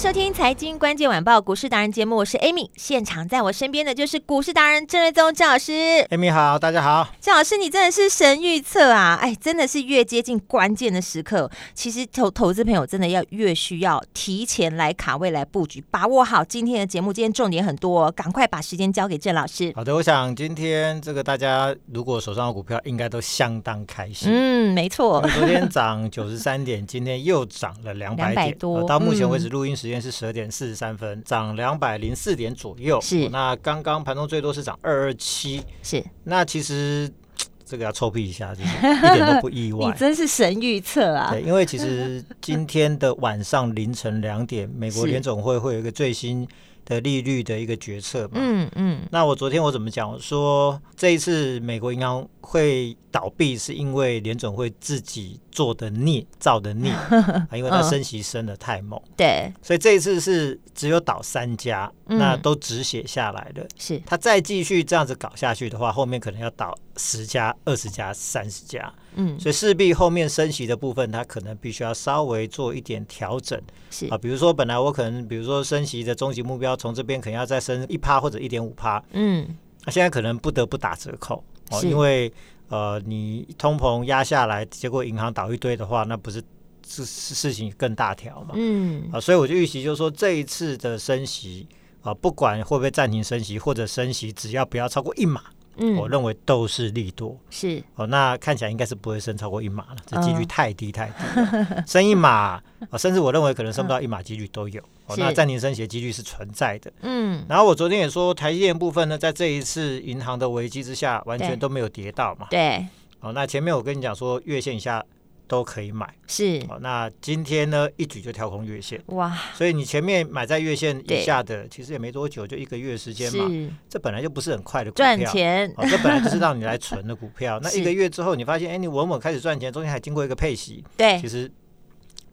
收听《财经关键晚报》股市达人节目，我是 Amy。现场在我身边的就是股市达人郑瑞宗郑老师。Amy 好，大家好。郑老师，你真的是神预测啊！哎，真的是越接近关键的时刻，其实投投资朋友真的要越需要提前来卡位来布局，把握好今天的节目。今天重点很多，赶快把时间交给郑老师。好的，我想今天这个大家如果手上的股票应该都相当开心。嗯，没错。昨天涨九十三点，今天又涨了两百点多。到目前为止录音。时间是十二点四十三分，涨两百零四点左右。是，那刚刚盘中最多是涨二二七。是，那其实这个要臭屁一下，就是一点都不意外。你真是神预测啊！对，因为其实今天的晚上凌晨两点，美国联总会会有一个最新的利率的一个决策嘛。嗯嗯。那我昨天我怎么讲？我说这一次美国银行会倒闭，是因为联总会自己。做的孽，造的孽，因为它升息升的太猛，嗯，对，所以这一次是只有倒三家，嗯，那都止血下来了。是，他再继续这样子搞下去的话，后面可能要倒十家、二十家、三十家，嗯，所以势必后面升息的部分，它可能必须要稍微做一点调整。是啊，比如说本来我可能，比如说升息的终极目标，从这边可能要再升一趴或者一点五趴，嗯，那现在可能不得不打折扣哦，因为。呃，你通膨压下来，结果银行倒一堆的话，那不是事事情更大条嘛？嗯，啊，所以我就预期就是说，这一次的升息啊，不管会不会暂停升息或者升息，只要不要超过一码。嗯，我认为都是利多，是哦，那看起来应该是不会升超过一码了，这几率太低太低了，升一码啊，甚至我认为可能升不到一码几率都有，哦，那暂停升息的几率是存在的，嗯，然后我昨天也说，台积电部分呢，在这一次银行的危机之下，完全都没有跌到嘛，对，哦，那前面我跟你讲说，月线以下。都可以买，是哦。那今天呢，一举就跳空月线，哇！所以你前面买在月线以下的，其实也没多久，就一个月时间嘛。这本来就不是很快的股票，赚钱。哦，这本来就是让你来存的股票。那一个月之后，你发现，哎，你稳稳开始赚钱，中间还经过一个配息，对，其实。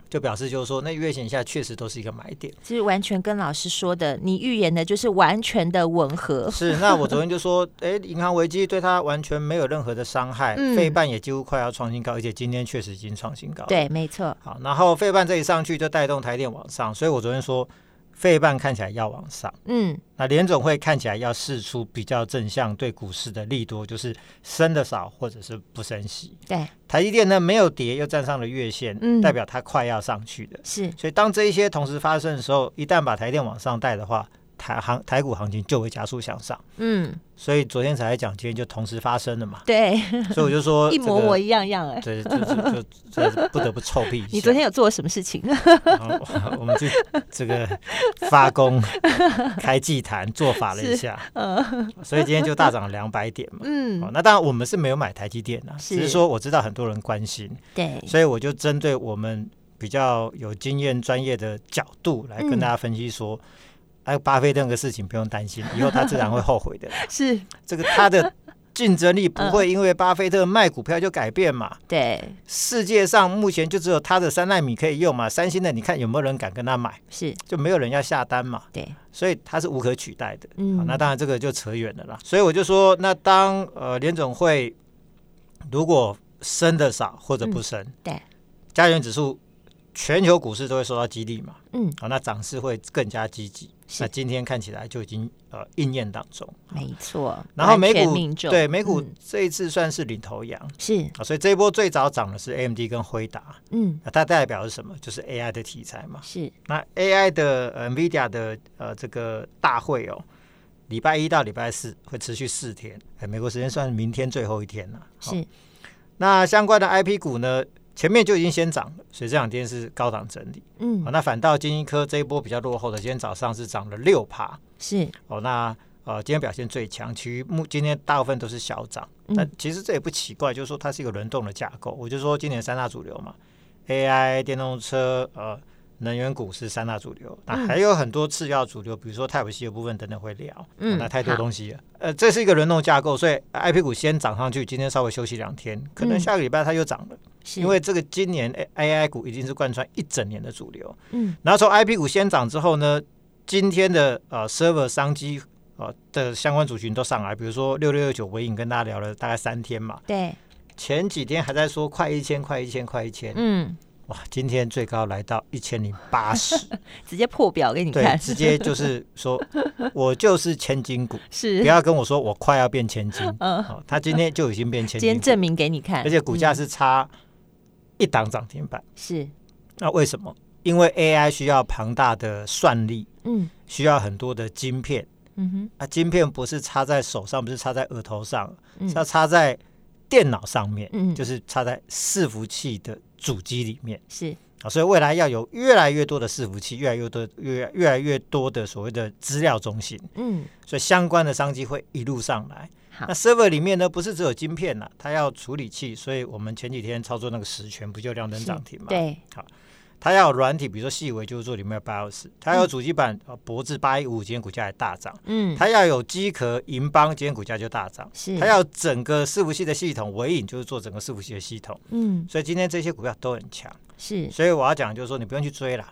就表示就是说，那月线下确实都是一个买点。其实完全跟老师说的，你预言的就是完全的吻合。是，那我昨天就说，哎，银行危机对它完全没有任何的伤害，费、嗯、半也几乎快要创新高，而且今天确实已经创新高。对，没错。好，然后费半这一上去就带动台电往上，所以我昨天说。费半看起来要往上，嗯，那联总会看起来要试出比较正向对股市的利多，就是升的少或者是不升息。对，台积电呢没有跌，又站上了月线，嗯，代表它快要上去的。是，所以当这一些同时发生的时候，一旦把台电往上带的话。台行台股行情就会加速向上，嗯，所以昨天才讲，今天就同时发生了嘛，对，所以我就说、这个、一模模一样样哎，对，就就就，就不得不臭屁。一下。你昨天有做什么事情？我们去这个发功开祭坛做法了一下，嗯，所以今天就大涨了两百点嘛，嗯，那当然我们是没有买台积电的，只是说我知道很多人关心，对，所以我就针对我们比较有经验专业的角度来跟大家分析说。嗯还有巴菲特那个事情不用担心，以后他自然会后悔的。是这个他的竞争力不会因为巴菲特卖股票就改变嘛？对，世界上目前就只有他的三纳米可以用嘛。三星的你看有没有人敢跟他买？是就没有人要下单嘛？对，所以他是无可取代的。嗯，那当然这个就扯远了啦。所以我就说，那当呃联总会如果升的少或者不升，嗯、对，加权指数。全球股市都会受到激励嘛，嗯，好，那涨势会更加积极。那今天看起来就已经呃应验当中，没错。然后美股对美股这一次算是领头羊，是啊，所以这一波最早涨的是 AMD 跟辉达，嗯，它代表的是什么？就是 AI 的题材嘛，是。那 AI 的呃 NVIDIA 的呃这个大会哦，礼拜一到礼拜四会持续四天，哎，美国时间算明天最后一天了，是。那相关的 IP 股呢？前面就已经先涨了，所以这两天是高档整理。嗯，哦，那反倒金一科这一波比较落后的，今天早上是涨了六趴。是哦，那呃今天表现最强，其余目今天大部分都是小涨。那、嗯、其实这也不奇怪，就是说它是一个轮动的架构。我就说今年三大主流嘛，AI、电动车、呃。能源股是三大主流，那还有很多次要主流，比如说 Type C 的部分等等会聊。嗯，那太多东西了。呃，这是一个轮动架构，所以 IP 股先涨上去，今天稍微休息两天，可能下个礼拜它又涨了。是因为这个今年 AI 股已经是贯穿一整年的主流。嗯，然后从 IP 股先涨之后呢，今天的呃 Server 商机呃的相关族群都上来，比如说六六六九尾影跟大家聊了大概三天嘛。对，前几天还在说快一千，快一千，快一千。嗯。哇，今天最高来到一千零八十，直接破表给你看。直接就是说，我就是千金股，是。不要跟我说我快要变千金。嗯，好，他今天就已经变千金，今天证明给你看，而且股价是差一档涨停板。是，那为什么？因为 AI 需要庞大的算力，嗯，需要很多的晶片，嗯哼，啊，晶片不是插在手上，不是插在额头上，是要插在电脑上面，嗯，就是插在伺服器的。主机里面是啊，所以未来要有越来越多的伺服器，越来越多、越越来越多的所谓的资料中心，嗯，所以相关的商机会一路上来。那 server 里面呢，不是只有晶片呐、啊，它要处理器，所以我们前几天操作那个十銓，不就亮灯涨停嘛？对，好。它要有软体，比如说细微，就是做里面的 BIOS。它要有主机板，博智八一五五，今天股价也大涨。嗯，它要有机壳，银邦今天股价就大涨。是，它要整个伺服器的系统，纬颖就是做整个伺服器的系统。嗯，所以今天这些股票都很强。是，所以我要讲就是说，你不用去追了，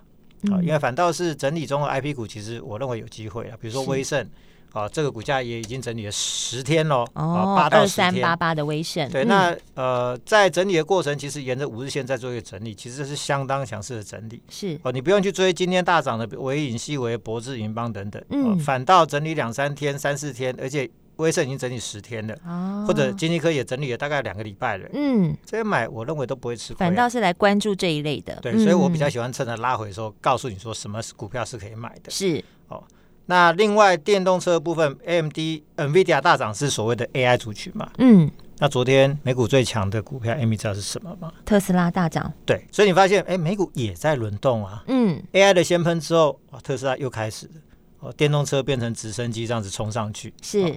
啊，因为反倒是整理中的 IP 股，其实我认为有机会啊，比如说威盛。啊，这个股价也已经整理了十天喽。哦，八到十天。二三八八的威盛。对，那呃，在整理的过程，其实沿着五日线在做一个整理，其实这是相当强势的整理。是哦，你不用去追今天大涨的纬颖、细微、博智、银邦等等。嗯。反倒整理两三天、三四天，而且威盛已经整理十天了。哦。或者金立科也整理了大概两个礼拜了。嗯。这些买我认为都不会吃亏。反倒是来关注这一类的。对，所以我比较喜欢趁着拉回的时候，告诉你说什么股票是可以买的。是。哦。那另外电动车部分，AMD、NVIDIA 大涨是所谓的 AI 族群嘛？嗯。那昨天美股最强的股票，Amy 知道是什么吗？特斯拉大涨。对，所以你发现，哎，美股也在轮动啊。嗯。AI 的先喷之后，哇，特斯拉又开始了。哦，电动车变成直升机这样子冲上去。是。哦，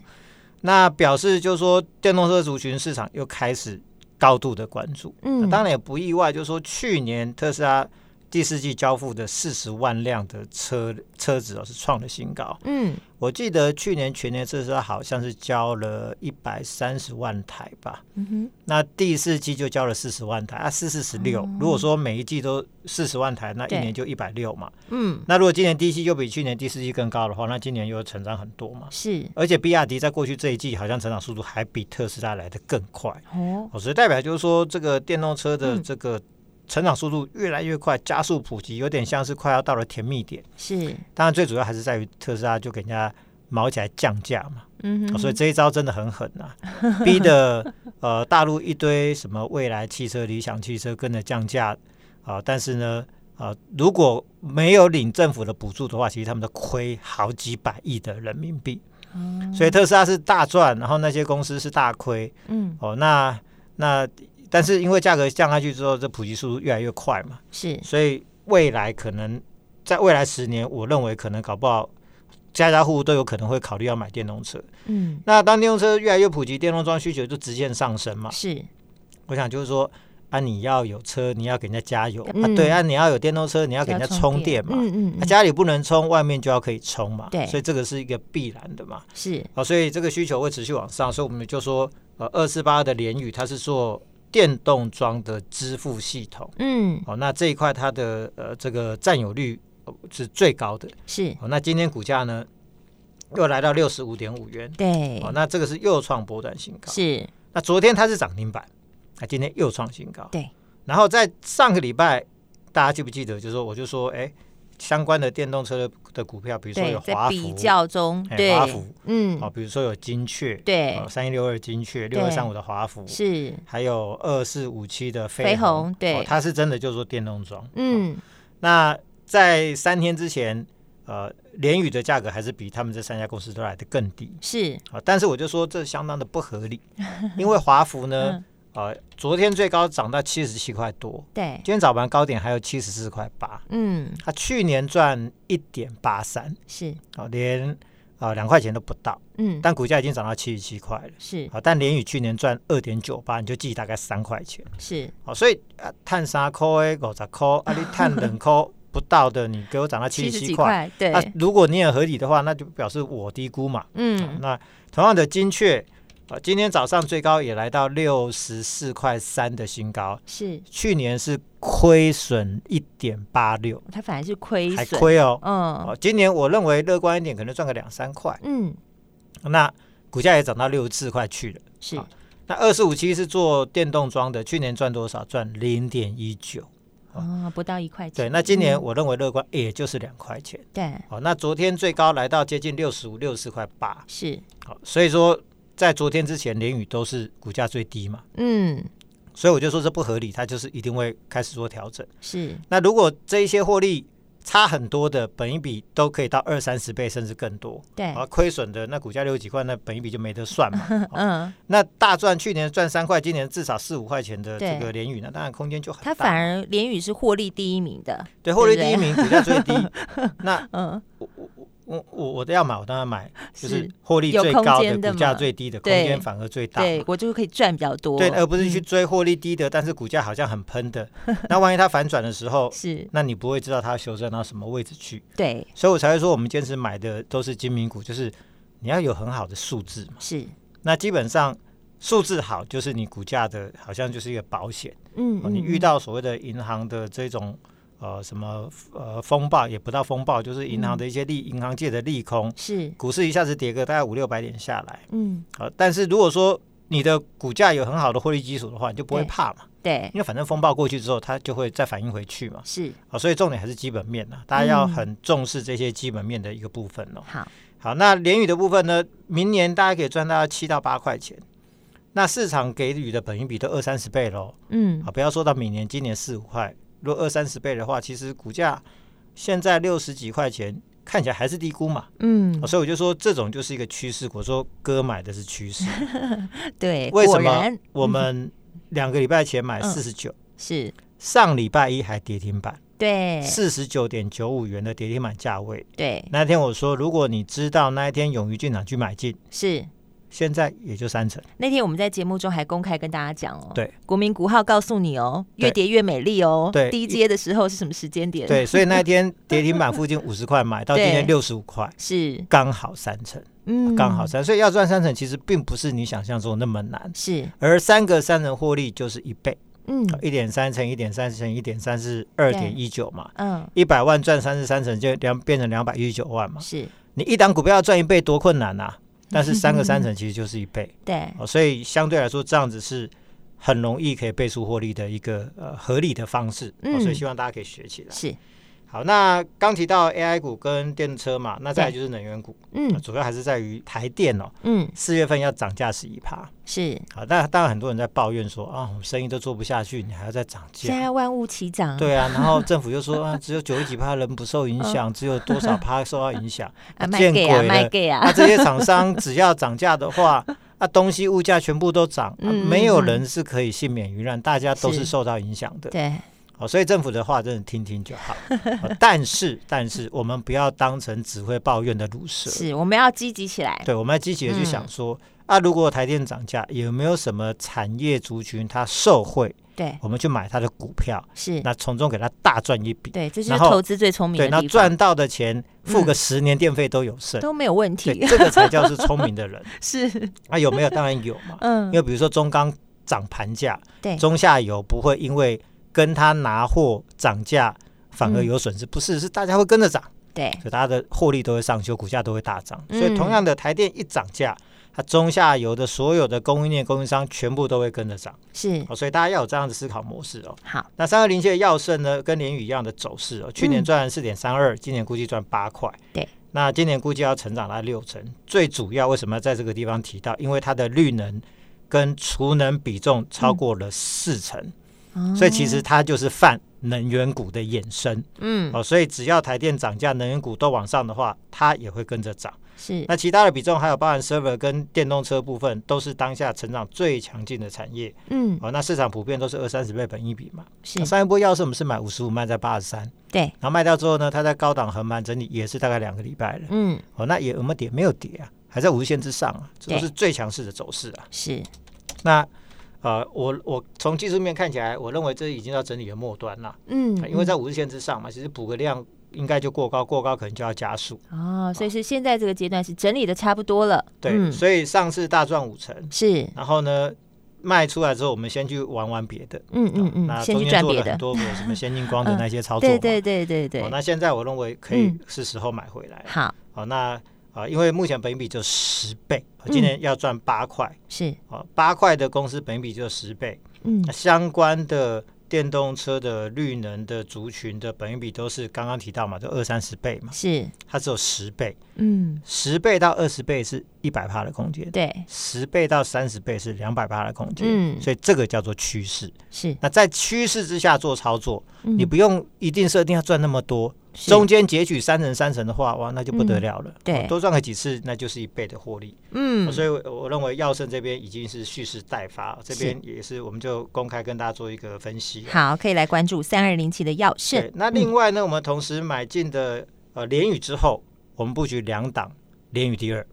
那表示就是说，电动车族群市场又开始高度的关注。嗯。当然也不意外，就是说去年特斯拉。第四季交付的四十万辆的车车子哦，是创了新高。嗯，我记得去年全年特斯拉好像是交了一百三十万台吧。嗯哼，那第四季就交了四十万台啊，四四十六。如果说每一季都四十万台，那一年就一百六嘛。嗯，那如果今年第一季又比去年第四季更高的话，那今年又成长很多嘛。是，而且比亚迪在过去这一季好像成长速度还比特斯拉来的更快。哦，所以代表就是说这个电动车的这个。成长速度越来越快，加速普及，有点像是快要到了甜蜜点。是，当然最主要还是在于特斯拉就给人家毛起来降价嘛。嗯哼，所以这一招真的很狠啊，逼的呃大陆一堆什么未来汽车、理想汽车跟着降价啊，但是呢啊如果没有领政府的补助的话，其实他们都亏好几百亿的人民币。嗯，所以特斯拉是大赚，然后那些公司是大亏。嗯，哦，那那。但是因为价格降下去之后，这普及速度越来越快嘛，是，所以未来可能在未来十年，我认为可能搞不好家家户户都有可能会考虑要买电动车。嗯，那当电动车越来越普及，电动装需求就直线上升嘛。是，我想就是说啊，你要有车，你要给人家加油、嗯、啊，对啊，你要有电动车，你要给人家充电嘛。嗯嗯，嗯、啊，家里不能充，外面就要可以充嘛。对，所以这个是一个必然的嘛。是，啊，所以这个需求会持续往上，所以我们就说呃，二四八的联宇，它是做。电动装的支付系统，嗯，哦，那这一块它的呃这个占有率是最高的，是哦。那今天股价呢又来到六十五点五元，对，哦，那这个是又创波段新高，是。那昨天它是涨停板，那今天又创新高，对。然后在上个礼拜，大家记不记得？就是说，我就说，哎。相关的电动车的股票，比如说有华孚，比较中，对，华孚，嗯，好，比如说有精确，对，三一六二精确，六二三五的华孚，是，还有二四五七的飞飞鸿，对，它是真的就是说电动装，嗯，那在三天之前，呃，联宇的价格还是比他们这三家公司都来得更低，是，啊，但是我就说这相当的不合理，因为华孚呢。呃，昨天最高涨到七十七块多，对，今天早盘高点还有七十四块八，嗯，它去年赚一点八三，是，哦，连啊两块钱都不到，嗯，但股价已经涨到七十七块了，是，好，但连宇去年赚二点九八，你就记大概三块钱，是，好，所以啊，碳三块诶，五十块，啊，你碳两块 不到的，你给我涨到七十七块，对，那如果你也合理的话，那就表示我低估嘛，嗯，那同样的精确。啊，今天早上最高也来到六十四块三的新高，是。去年是亏损一点八六，它反而是亏损，还亏哦，嗯，哦，今年我认为乐观一点，可能赚个两三块，嗯，那股价也涨到六十四块去了，是，那二四五七是做电动装的，去年赚多少？赚零点一九，哦，不到一块钱，对，那今年我认为乐观也就是两块钱，对，哦，那昨天最高来到接近六十五、六十四块八，是，好，所以说。在昨天之前，联宇都是股价最低嘛，嗯，所以我就说这不合理，它就是一定会开始做调整。是，那如果这一些获利差很多的，本一比都可以到二三十倍甚至更多，对，而亏损的那股价六十几块，那本一比就没得算嘛。嗯，那大赚去年赚三块，今年至少四五块钱的这个联宇呢，当然空间就很大。它反而联宇是获利第一名的，对，获利第一名，股价最低。那嗯，我我。我我我都要买，我当然买，就是获利最高的、股价最低的，空间反而最大。对，我就可以赚比较多。对，而不是去追获利低的，但是股价好像很喷的。那万一它反转的时候，是，那你不会知道它修正到什么位置去。对，所以我才会说，我们坚持买的都是精明股，就是你要有很好的数字嘛。是，那基本上数字好，就是你股价的好像就是一个保险。嗯，你遇到所谓的银行的这种。呃，什么呃风暴也不到风暴，就是银行的一些利，银、嗯、行界的利空，是。股市一下子跌个大概五六百点下来，嗯，好、呃，但是如果说你的股价有很好的获利基础的话，你就不会怕嘛，对，因为反正风暴过去之后，它就会再反应回去嘛，是，好、呃，所以重点还是基本面呐，大家要很重视这些基本面的一个部分哦。好，好，那联宇的部分呢，明年大家可以赚到七到八块钱，那市场给予的本益比都二三十倍喽，嗯，啊，不要说到明年，今年四五块。如果二三十倍的话，其实股价现在六十几块钱，看起来还是低估嘛。嗯，所以我就说这种就是一个趋势。我说哥买的是趋势，对，为什么我们两个礼拜前买四十九，是上礼拜一还跌停板，对，四十九点九五元的跌停板价位。对，那天我说，如果你知道那一天勇于进场去买进，是。现在也就三成。那天我们在节目中还公开跟大家讲哦，对，国民股号告诉你哦，越跌越美丽哦。对，低阶的时候是什么时间点？对，所以那天跌停板附近五十块买 到今天六十五块，是刚好三成，嗯，刚好三。所以要赚三成，其实并不是你想象中那么难，是。而三个三成获利就是一倍，嗯，一点三乘一点三乘一点三是二点一九嘛，嗯，一百万赚三十三成就两变成两百一十九万嘛，是。你一档股票要赚一倍多困难呐！但是三个三成 其实就是一倍，对，哦，所以相对来说这样子是很容易可以倍数获利的一个呃合理的方式，嗯，所以希望大家可以学起来。是，好，那刚提到 AI 股跟电车嘛，那再来就是能源股，嗯，主要还是在于台电哦，嗯，四月份要涨价十一趴，是，好，但当然很多人在抱怨说啊，我们生意都做不下去，你还要再涨价，现在万物齐涨，对啊，然后政府就说啊，只有九十几趴人不受影响，只有多少趴受到影响，啊，见鬼了，卖给啊，那这些厂商 只要涨价的话，那东西物价全部都涨，没有人是可以幸免于难，大家都是。受到影响的，对。哦，所以政府的话真的听听就好，哦、但是但是我们不要当成只会抱怨的鲁蛇，是我们要积极起来。对，我们要积极的去想说，嗯、啊，如果台电涨价，有没有什么产业族群它受惠？对，我们去买他的股票，是那从中给他大赚一笔。对，这是投资最聪明的。对，那赚到的钱付个十年电费都有剩，都没有问题。这个才叫是聪明的人。是啊，有没有？当然有嘛。嗯，因为比如说中钢涨盘价，对，中下游不会因为。跟他拿货涨价反而有损失，不是，是大家会跟着涨，对，所以大家的获利都会上修，股价都会大涨。所以同样的，台电一涨价，它中下游的所有的供应链供应商全部都会跟着涨，是。所以大家要有这样的思考模式哦。好，那三二零七的耀盛呢，跟联宇一样的走势哦，去年赚四点三二，今年估计赚八块，对。那今年估计要成长到六成，最主要为什么要在这个地方提到？因为它的绿能跟储能比重超过了四成。所以其实它就是泛能源股的衍生，嗯，哦，所以只要台电涨价，能源股都往上的话，它也会跟着涨。是，那其他的比重还有包含 server 跟电动车部分，都是当下成长最强劲的产业。嗯，哦，那市场普遍都是二三十倍本一比嘛。是，上一波要是我们是买五十五，卖在八十三。对，然后卖掉之后呢，它在高档横盘整理也是大概两个礼拜了。嗯，哦，那也有没有跌？没有跌啊，还在五日线之上啊，这都是最强势的走势啊。是，那。呃，我我从技术面看起来，我认为这已经到整理的末端了。嗯，因为在五日线之上嘛，其实补个量应该就过高，过高可能就要加速。哦，所以是现在这个阶段是整理的差不多了。对，嗯、所以上次大赚五成是，然后呢卖出来之后，我们先去玩玩别的。嗯嗯嗯，那中间做了很多个什么先进光的那些操作、嗯。对对对对对。哦，那现在我认为可以是时候买回来。好、嗯，好、哦，那。啊，因为目前本益比就十倍，今年要赚八块，是。啊，八块的公司本益比就十倍，嗯，相关的。电动车的绿能的族群的本益比都是刚刚提到嘛，就二三十倍嘛，是。它只有十倍，嗯，十倍到二十倍是一百趴的空间，对，十倍到三十倍是两百趴的空间，嗯，所以这个叫做趋势，是。那在趋势之下做操作，嗯、你不用一定设定要赚那么多，中间截取三成三成的话，哇，那就不得了了，嗯、对，多赚个几次，那就是一倍的获利，嗯，所以我认为耀盛这边已经是蓄势待发，这边也是我们就公开跟大家做一个分析。好，可以来关注三二零七的耀盛。那另外呢，嗯、我们同时买进的呃联宇之后，我们布局两档联宇第二，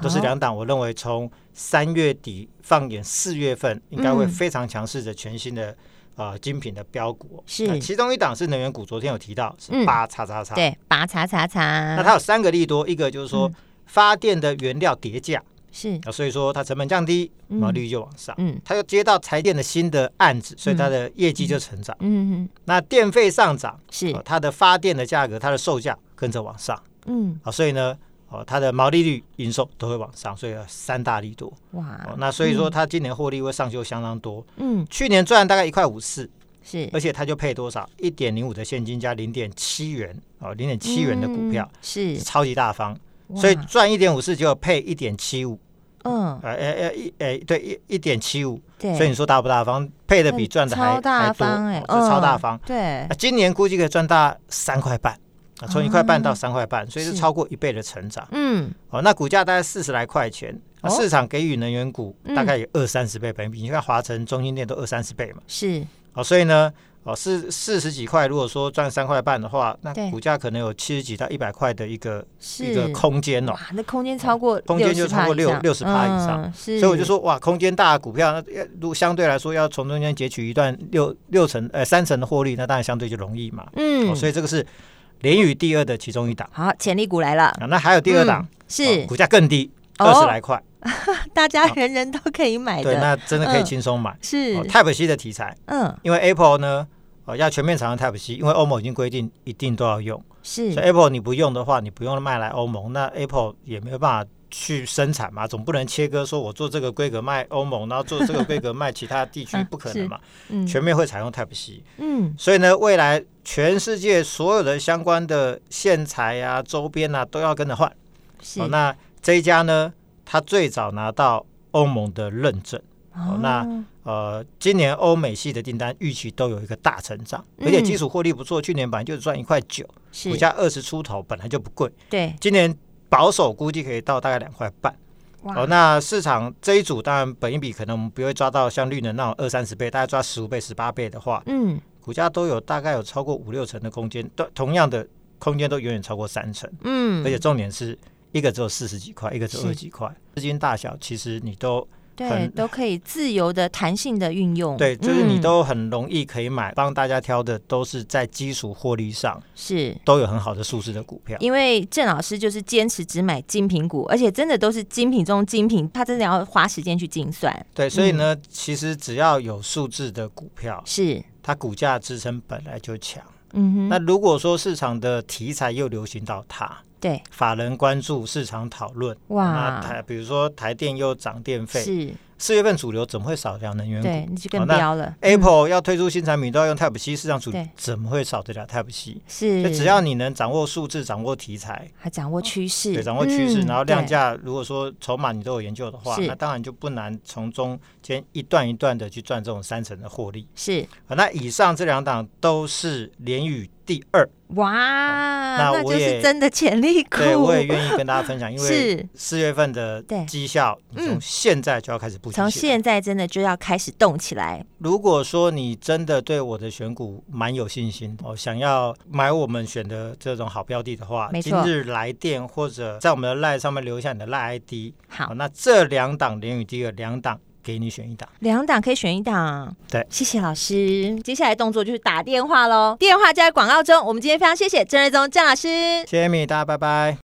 都是两档。我认为从三月底放眼四月份，应该会非常强势的全新的呃精品的标股。是，其中一档是能源股，昨天有提到是八叉叉叉，对，八叉叉叉。那它有三个利多，一个就是说发电的原料叠价。是啊，所以说它成本降低，毛利率就往上。嗯，它又接到台电的新的案子，所以它的业绩就成长。嗯嗯，那电费上涨，是它的发电的价格，它的售价跟着往上。嗯，啊，所以呢，哦，它的毛利率、营收都会往上，所以三大利多。哇，哦那所以说它今年获利会上修相当多。嗯，去年赚大概一块五四，是，而且它就配多少？一点零五的现金加零点七元，哦，零点七元的股票，是超级大方。所以赚一点五四就配一点七五，嗯，呃呃呃一呃对一一点七五，所以你说大不大方？配的比赚的还还多，哎，超大方，对。今年估计可以赚大三块半，啊，从一块半到三块半，所以是超过一倍的成长，嗯，哦，那股价大概四十来块钱，市场给予能源股大概有二三十倍本益比，你看华晨、中心店都二三十倍嘛，是，哦，所以呢。哦，四四十几块，如果说赚三块半的话，那股价可能有七十几到一百块的一个一个空间哦。那空间超过空间就超过六六十趴以上，所以我就说哇，空间大的股票，那如果相对来说要从中间截取一段六六成呃三成的获利，那当然相对就容易嘛。嗯，所以这个是联宇第二的其中一档。好，潜力股来了。那还有第二档是股价更低，二十来块，大家人人都可以买的。对，那真的可以轻松买。是 Type C 的题材。嗯，因为 Apple 呢。要全面采用 Type C，因为欧盟已经规定一定都要用。是，所以 Apple 你不用的话，你不用卖来欧盟，那 Apple 也没有办法去生产嘛，总不能切割说我做这个规格卖欧盟，然后做这个规格卖其他地区，不可能嘛。嗯，全面会采用 Type C。嗯，所以呢，未来全世界所有的相关的线材啊、周边啊，都要跟着换。是，那这一家呢，它最早拿到欧盟的认证。哦，那呃，今年欧美系的订单预期都有一个大成长，嗯、而且基础获利不错。去年本来就赚一块九，股价二十出头，本来就不贵。对，今年保守估计可以到大概两块半。哦，那市场这一组当然本一比可能我们不会抓到像绿能那种二三十倍，大概抓十五倍、十八倍的话，嗯，股价都有大概有超过五六成的空间，都同样的空间都远远超过三成。嗯，而且重点是一个只有四十几块，一个只有二十几块，资金大小其实你都。对，都可以自由的、弹性的运用。对，就是你都很容易可以买，帮、嗯、大家挑的都是在基础获利上是都有很好的数字的股票。因为郑老师就是坚持只买精品股，而且真的都是精品中精品，他真的要花时间去精算。对，所以呢，嗯、其实只要有数字的股票，是它股价支撑本来就强。嗯哼，那如果说市场的题材又流行到它。对，法人关注市场讨论。哇，那台比如说台电又涨电费，是四月份主流怎么会少掉能源股？对，你就更标了。Apple 要推出新产品都要用 Type C，市场主怎么会少得了 Type C？是，只要你能掌握数字、掌握题材，还掌握趋势，对，掌握趋势，然后量价，如果说筹码你都有研究的话，那当然就不难从中间一段一段的去赚这种三成的获利。是，那以上这两档都是联宇第二。哇，那，那就是真的潜力股。对，我也愿意跟大家分享，因为四月份的绩效，你从现在就要开始布局。从现在真的就要开始动起来。如果说你真的对我的选股蛮有信心哦，想要买我们选的这种好标的的话，今日来电或者在我们的 LINE 上面留下你的 LINE ID。好，那这两档联宇第二两档。给你选一档，两档可以选一档。对，谢谢老师。接下来动作就是打电话喽，电话就在广告中。我们今天非常谢谢郑瑞宗郑老师，谢谢米，大家拜拜。